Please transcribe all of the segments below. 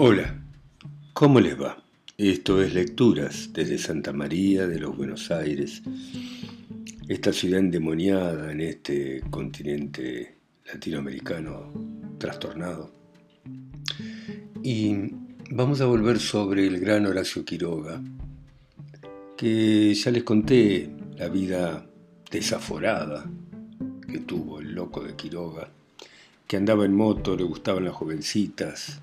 Hola, ¿cómo les va? Esto es Lecturas desde Santa María de los Buenos Aires, esta ciudad endemoniada en este continente latinoamericano trastornado. Y vamos a volver sobre el gran Horacio Quiroga, que ya les conté la vida desaforada que tuvo el loco de Quiroga, que andaba en moto, le gustaban las jovencitas,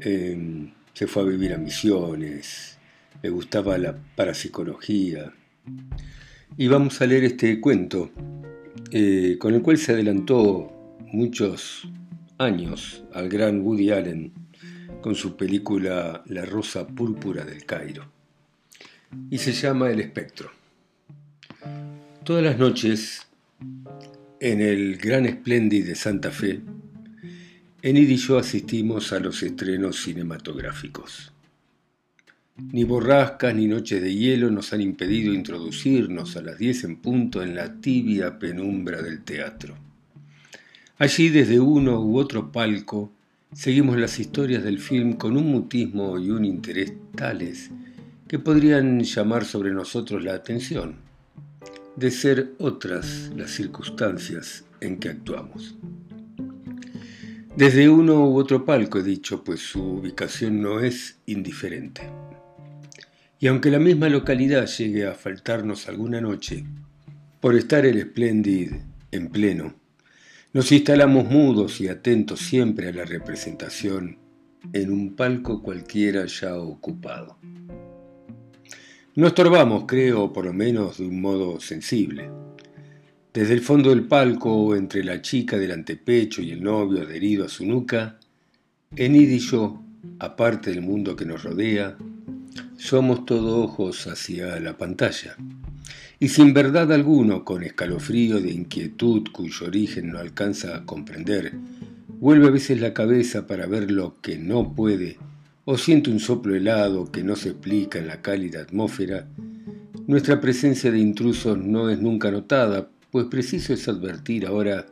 em, se fue a vivir a Misiones, le gustaba la parapsicología. Y vamos a leer este cuento, eh, con el cual se adelantó muchos años al gran Woody Allen con su película La Rosa Púrpura del Cairo. Y se llama El Espectro. Todas las noches, en el Gran Splendid de Santa Fe, Enid y yo asistimos a los estrenos cinematográficos. Ni borrascas ni noches de hielo nos han impedido introducirnos a las 10 en punto en la tibia penumbra del teatro. Allí desde uno u otro palco seguimos las historias del film con un mutismo y un interés tales que podrían llamar sobre nosotros la atención de ser otras las circunstancias en que actuamos. Desde uno u otro palco he dicho, pues su ubicación no es indiferente. Y aunque la misma localidad llegue a faltarnos alguna noche, por estar el espléndid en pleno, nos instalamos mudos y atentos siempre a la representación en un palco cualquiera ya ocupado. No estorbamos, creo, por lo menos de un modo sensible. Desde el fondo del palco, entre la chica del antepecho y el novio adherido a su nuca, Enid y yo, aparte del mundo que nos rodea, somos todo ojos hacia la pantalla. Y sin verdad alguno, con escalofrío de inquietud cuyo origen no alcanza a comprender, vuelve a veces la cabeza para ver lo que no puede o siente un soplo helado que no se explica en la cálida atmósfera, nuestra presencia de intrusos no es nunca notada, pues preciso es advertir ahora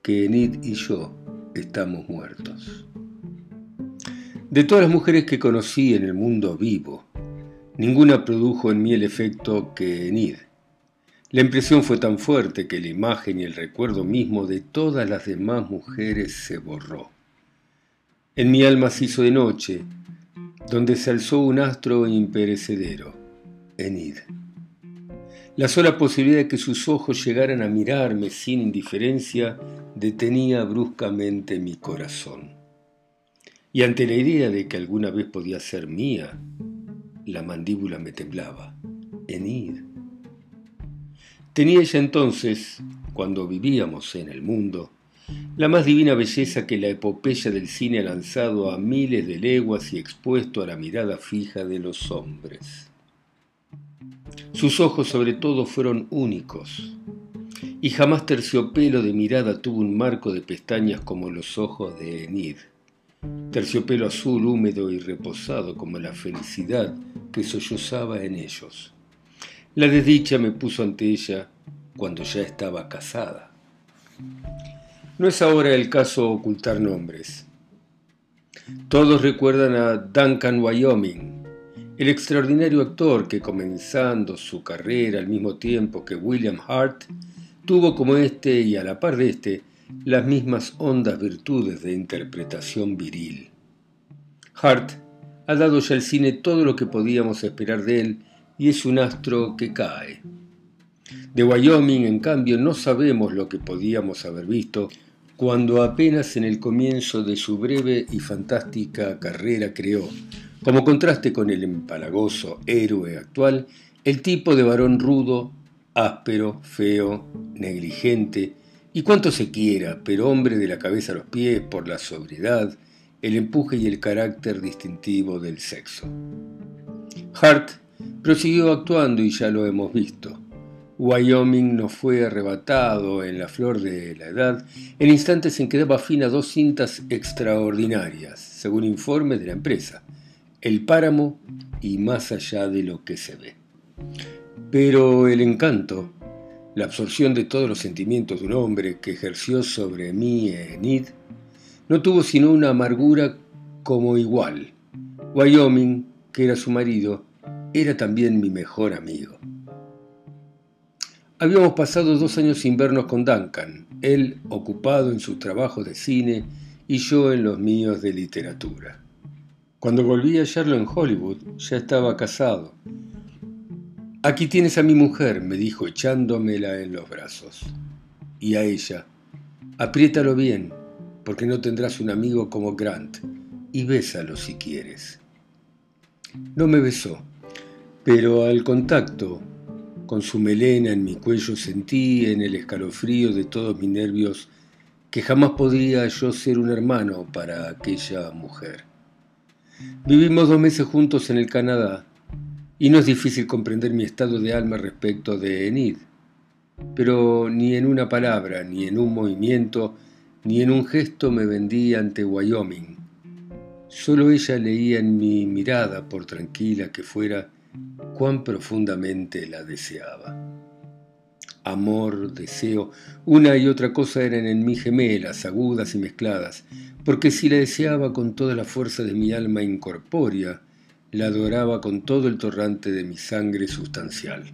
que Enid y yo estamos muertos. De todas las mujeres que conocí en el mundo vivo, ninguna produjo en mí el efecto que Enid. La impresión fue tan fuerte que la imagen y el recuerdo mismo de todas las demás mujeres se borró. En mi alma se hizo de noche, donde se alzó un astro imperecedero, Enid. La sola posibilidad de que sus ojos llegaran a mirarme sin indiferencia detenía bruscamente mi corazón. Y ante la idea de que alguna vez podía ser mía, la mandíbula me temblaba. Enid. Tenía ella entonces, cuando vivíamos en el mundo, la más divina belleza que la epopeya del cine ha lanzado a miles de leguas y expuesto a la mirada fija de los hombres. Sus ojos sobre todo fueron únicos, y jamás terciopelo de mirada tuvo un marco de pestañas como los ojos de Enid, terciopelo azul húmedo y reposado como la felicidad que sollozaba en ellos. La desdicha me puso ante ella cuando ya estaba casada. No es ahora el caso ocultar nombres. Todos recuerdan a Duncan Wyoming, el extraordinario actor que comenzando su carrera al mismo tiempo que William Hart, tuvo como este y a la par de este las mismas hondas virtudes de interpretación viril. Hart ha dado ya al cine todo lo que podíamos esperar de él y es un astro que cae. De Wyoming, en cambio, no sabemos lo que podíamos haber visto cuando apenas en el comienzo de su breve y fantástica carrera creó, como contraste con el empalagoso héroe actual, el tipo de varón rudo, áspero, feo, negligente, y cuanto se quiera, pero hombre de la cabeza a los pies por la sobriedad, el empuje y el carácter distintivo del sexo. Hart prosiguió actuando y ya lo hemos visto. Wyoming nos fue arrebatado en la flor de la edad en instantes en que daba fin a dos cintas extraordinarias, según informes de la empresa, El páramo y Más allá de lo que se ve. Pero el encanto, la absorción de todos los sentimientos de un hombre que ejerció sobre mí Enid, no tuvo sino una amargura como igual. Wyoming, que era su marido, era también mi mejor amigo. Habíamos pasado dos años sin vernos con Duncan, él ocupado en su trabajo de cine y yo en los míos de literatura. Cuando volví a hallarlo en Hollywood, ya estaba casado. Aquí tienes a mi mujer, me dijo echándomela en los brazos. Y a ella, apriétalo bien, porque no tendrás un amigo como Grant, y bésalo si quieres. No me besó, pero al contacto con su melena en mi cuello sentí en el escalofrío de todos mis nervios que jamás podría yo ser un hermano para aquella mujer. Vivimos dos meses juntos en el Canadá y no es difícil comprender mi estado de alma respecto de Enid, pero ni en una palabra, ni en un movimiento, ni en un gesto me vendí ante Wyoming. Solo ella leía en mi mirada, por tranquila que fuera, cuán profundamente la deseaba. Amor, deseo, una y otra cosa eran en mí gemelas, agudas y mezcladas, porque si la deseaba con toda la fuerza de mi alma incorpórea, la adoraba con todo el torrante de mi sangre sustancial.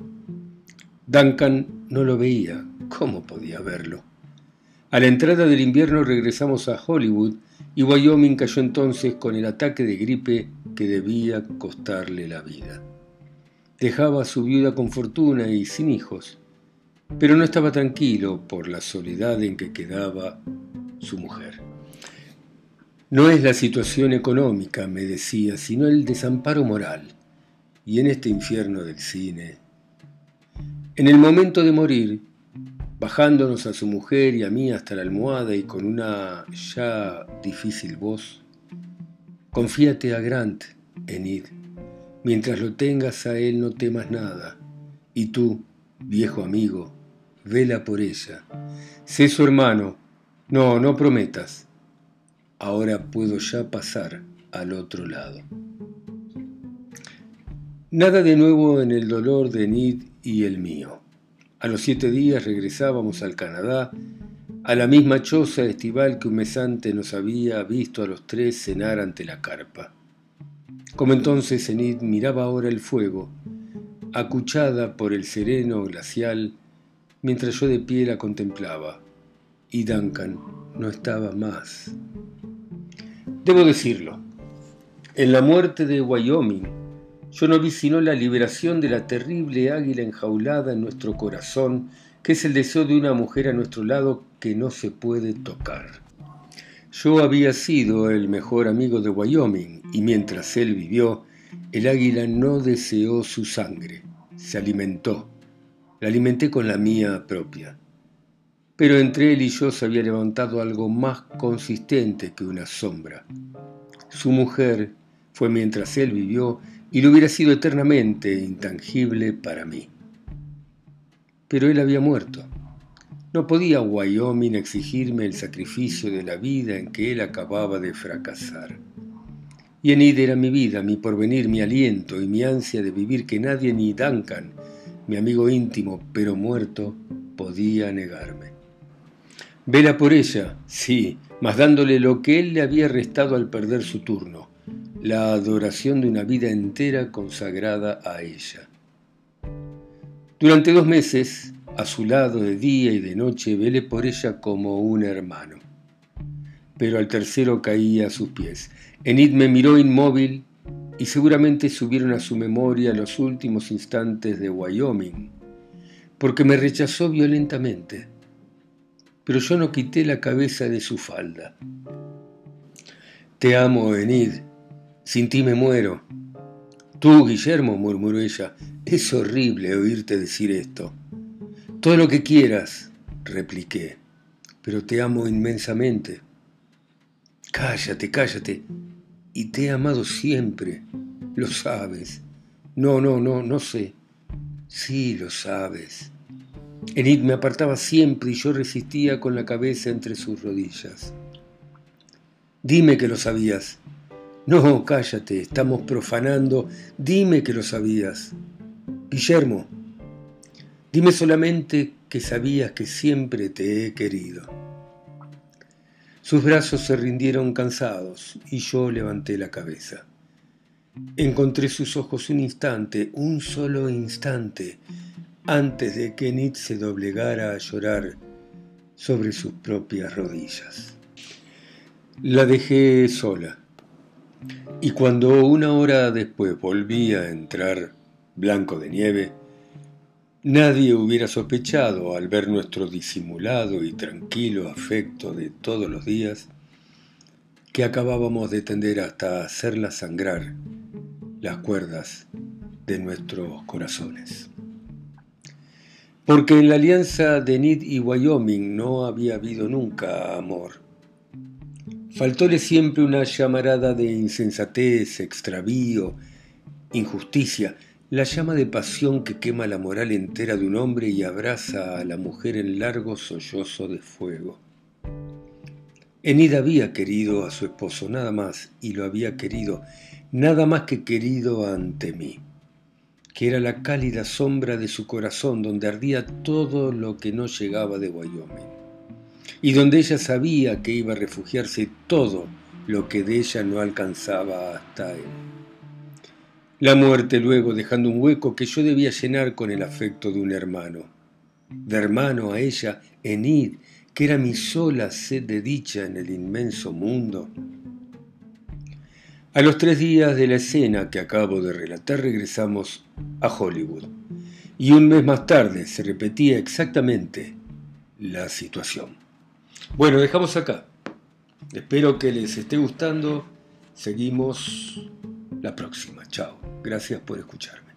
Duncan no lo veía, ¿cómo podía verlo? A la entrada del invierno regresamos a Hollywood y Wyoming cayó entonces con el ataque de gripe que debía costarle la vida. Dejaba a su viuda con fortuna y sin hijos, pero no estaba tranquilo por la soledad en que quedaba su mujer. No es la situación económica, me decía, sino el desamparo moral. Y en este infierno del cine. En el momento de morir, bajándonos a su mujer y a mí hasta la almohada y con una ya difícil voz, confíate a Grant, Enid Mientras lo tengas a él no temas nada. Y tú, viejo amigo, vela por ella. Sé su hermano. No, no prometas. Ahora puedo ya pasar al otro lado. Nada de nuevo en el dolor de Nid y el mío. A los siete días regresábamos al Canadá, a la misma choza estival que un mes antes nos había visto a los tres cenar ante la carpa. Como entonces Enid miraba ahora el fuego, acuchada por el sereno glacial, mientras yo de pie la contemplaba, y Duncan no estaba más. Debo decirlo, en la muerte de Wyoming, yo no vi sino la liberación de la terrible águila enjaulada en nuestro corazón, que es el deseo de una mujer a nuestro lado que no se puede tocar. Yo había sido el mejor amigo de Wyoming y mientras él vivió, el águila no deseó su sangre, se alimentó. La alimenté con la mía propia. Pero entre él y yo se había levantado algo más consistente que una sombra. Su mujer fue mientras él vivió y lo hubiera sido eternamente intangible para mí. Pero él había muerto. No podía Wyoming exigirme el sacrificio de la vida en que él acababa de fracasar. Y Enid era mi vida, mi porvenir, mi aliento y mi ansia de vivir que nadie ni Duncan, mi amigo íntimo, pero muerto, podía negarme. Vela por ella, sí, mas dándole lo que él le había restado al perder su turno, la adoración de una vida entera consagrada a ella. Durante dos meses, a su lado de día y de noche, velé por ella como un hermano. Pero al tercero caía a sus pies. Enid me miró inmóvil y seguramente subieron a su memoria los últimos instantes de Wyoming, porque me rechazó violentamente. Pero yo no quité la cabeza de su falda. Te amo, Enid. Sin ti me muero. Tú, Guillermo, murmuró ella, es horrible oírte decir esto. Todo lo que quieras, repliqué, pero te amo inmensamente. Cállate, cállate. Y te he amado siempre, lo sabes. No, no, no, no sé. Sí, lo sabes. Enid me apartaba siempre y yo resistía con la cabeza entre sus rodillas. Dime que lo sabías. No, cállate, estamos profanando. Dime que lo sabías. Guillermo, Dime solamente que sabías que siempre te he querido. Sus brazos se rindieron cansados y yo levanté la cabeza. Encontré sus ojos un instante, un solo instante, antes de que Enid se doblegara a llorar sobre sus propias rodillas. La dejé sola, y cuando una hora después volví a entrar blanco de nieve, nadie hubiera sospechado al ver nuestro disimulado y tranquilo afecto de todos los días que acabábamos de tender hasta hacerla sangrar las cuerdas de nuestros corazones. Porque en la alianza de Nid y Wyoming no había habido nunca amor. Faltóle siempre una llamarada de insensatez, extravío, injusticia, la llama de pasión que quema la moral entera de un hombre y abraza a la mujer en largo sollozo de fuego. Enid había querido a su esposo nada más y lo había querido nada más que querido ante mí, que era la cálida sombra de su corazón donde ardía todo lo que no llegaba de Wyoming, y donde ella sabía que iba a refugiarse todo lo que de ella no alcanzaba hasta él. La muerte luego dejando un hueco que yo debía llenar con el afecto de un hermano, de hermano a ella, Enid, que era mi sola sed de dicha en el inmenso mundo. A los tres días de la escena que acabo de relatar regresamos a Hollywood y un mes más tarde se repetía exactamente la situación. Bueno, dejamos acá. Espero que les esté gustando. Seguimos la próxima. Chao. Gracias por escucharme.